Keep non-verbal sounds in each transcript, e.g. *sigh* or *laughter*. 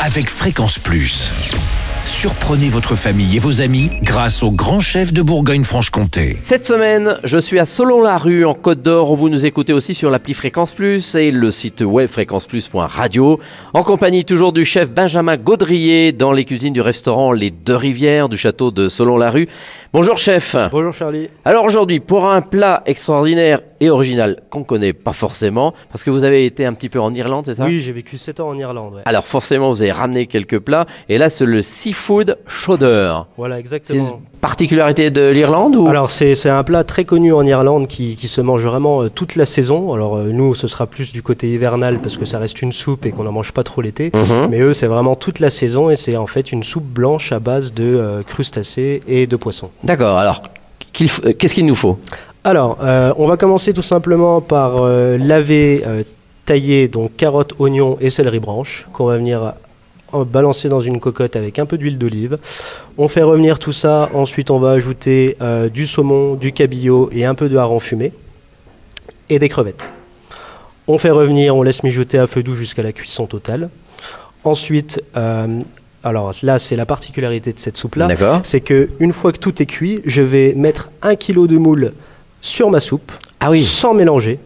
avec Fréquence Plus. Surprenez votre famille et vos amis grâce au grand chef de Bourgogne-Franche-Comté. Cette semaine, je suis à Solon-la-Rue en Côte d'Or où vous nous écoutez aussi sur l'appli Fréquence Plus et le site web fréquenceplus.radio en compagnie toujours du chef Benjamin Gaudrier dans les cuisines du restaurant Les Deux Rivières du château de Solon-la-Rue. Bonjour chef. Bonjour Charlie. Alors aujourd'hui, pour un plat extraordinaire et original qu'on connaît pas forcément, parce que vous avez été un petit peu en Irlande, c'est ça? Oui, j'ai vécu 7 ans en Irlande. ouais. Alors forcément, vous avez ramené quelques plats, et là c'est le seafood chowder. Voilà, C'est exactement. une particularité de l'Irlande ou? Alors c'est c'est un plat très connu en Irlande qui, qui se mange vraiment euh, toute la saison. Alors euh, nous ce sera plus du côté hivernal parce que ça reste une soupe et qu'on n'en mange pas trop l'été. Mhm. Mais eux c'est vraiment toute la saison et c'est en fait une soupe blanche à base de euh, crustacés et de poissons. D'accord, alors qu'est-ce qu'il nous faut? Alors euh, on va commencer tout simplement par euh, laver, euh, tailler donc carottes, oignons et céleri branche qu'on va venir balancer dans une cocotte avec un peu d'huile d'olive. On fait revenir tout ça, ensuite on va ajouter du saumon, du cabillaud et un peu de hareng fumé et des crevettes. On fait revenir, on laisse mijoter à feu doux jusqu'à la cuisson totale. Ensuite, alors là c'est la particularité de cette soupe là, D'accord. c'est que une fois que tout est cuit, je vais mettre un kilo de moule sur ma soupe, Ah oui, sans mélanger,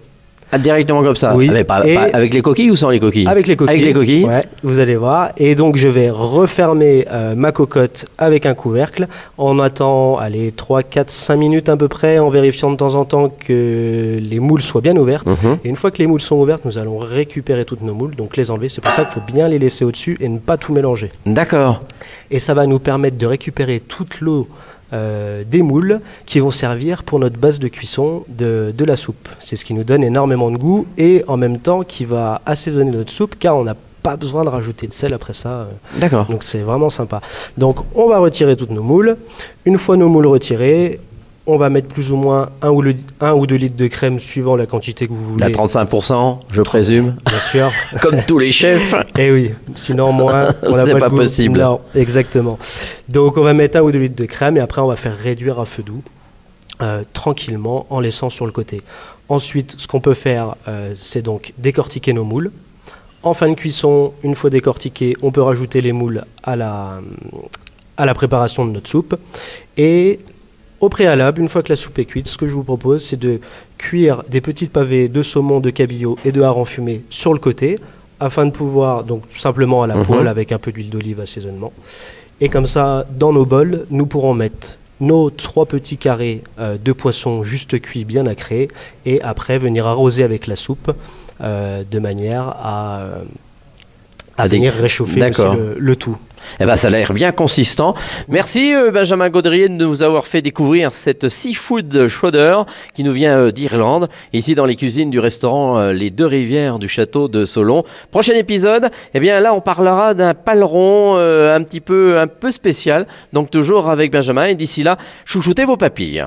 ah, directement comme ça. Oui, Avec, pas- et- pas- avec les coquilles ou sans les coquilles avec les coquilles. Avec les coquilles. Ouais, vous allez voir. Et donc je vais refermer euh, ma cocotte avec un couvercle. On attend, allez, 3, 4, 5 minutes à peu près, en vérifiant de temps en temps que les moules soient bien ouvertes. Mhm. Et une fois que les moules sont ouvertes, nous allons récupérer toutes nos moules, donc les enlever. C'est pour ça qu'il faut bien les laisser au-dessus et ne pas tout mélanger. D'accord. Et ça va nous permettre de récupérer toute l'eau euh, des moules qui vont servir pour notre base de cuisson de, de la soupe. C'est ce qui nous donne énormément de goût et en même temps qui va assaisonner notre soupe car on n'a pas besoin de rajouter de sel après ça. euh. D'accord. Donc c'est vraiment sympa. Donc on va retirer toutes nos moules. Une fois nos moules retirées, on va mettre plus ou moins un ou, le- un ou deux litres de crème suivant la quantité que vous voulez. À 35%, je présume. Bien sûr. *laughs* Comme tous les chefs. Eh oui, sinon moins, *laughs* C'est pas, pas possible. Non, exactement. Donc on va mettre un ou deux litres de crème et après on va faire réduire à feu doux euh, tranquillement en laissant sur le côté. Ensuite, ce qu'on peut faire, euh, c'est donc décortiquer nos moules. En fin de cuisson, une fois décortiqués, on peut rajouter les moules à la, à la préparation de notre soupe. Et au préalable, une fois que la soupe est cuite, ce que je vous propose, c'est de cuire des petites pavés de saumon, de cabillaud et de hareng fumé sur le côté, afin de pouvoir, donc tout simplement à la Mhm. poêle avec un peu d'huile d'olive assaisonnement. Et comme ça, dans nos bols, nous pourrons mettre nos trois petits carrés euh, de poisson juste cuits, bien nacrés, et après venir arroser avec la soupe euh, de manière à, euh, à venir réchauffer le tout. Eh ben, ça a l'air bien consistant. Merci euh, Benjamin Gaudrier de nous avoir fait découvrir cette seafood chowder qui nous vient euh, d'Irlande, ici dans les cuisines du restaurant euh, Les Deux Rivières du château de Solon. Prochain épisode, eh bien là on parlera d'un paleron un petit peu un peu spécial, donc toujours avec Benjamin. Et d'ici là, chouchoutez vos papilles.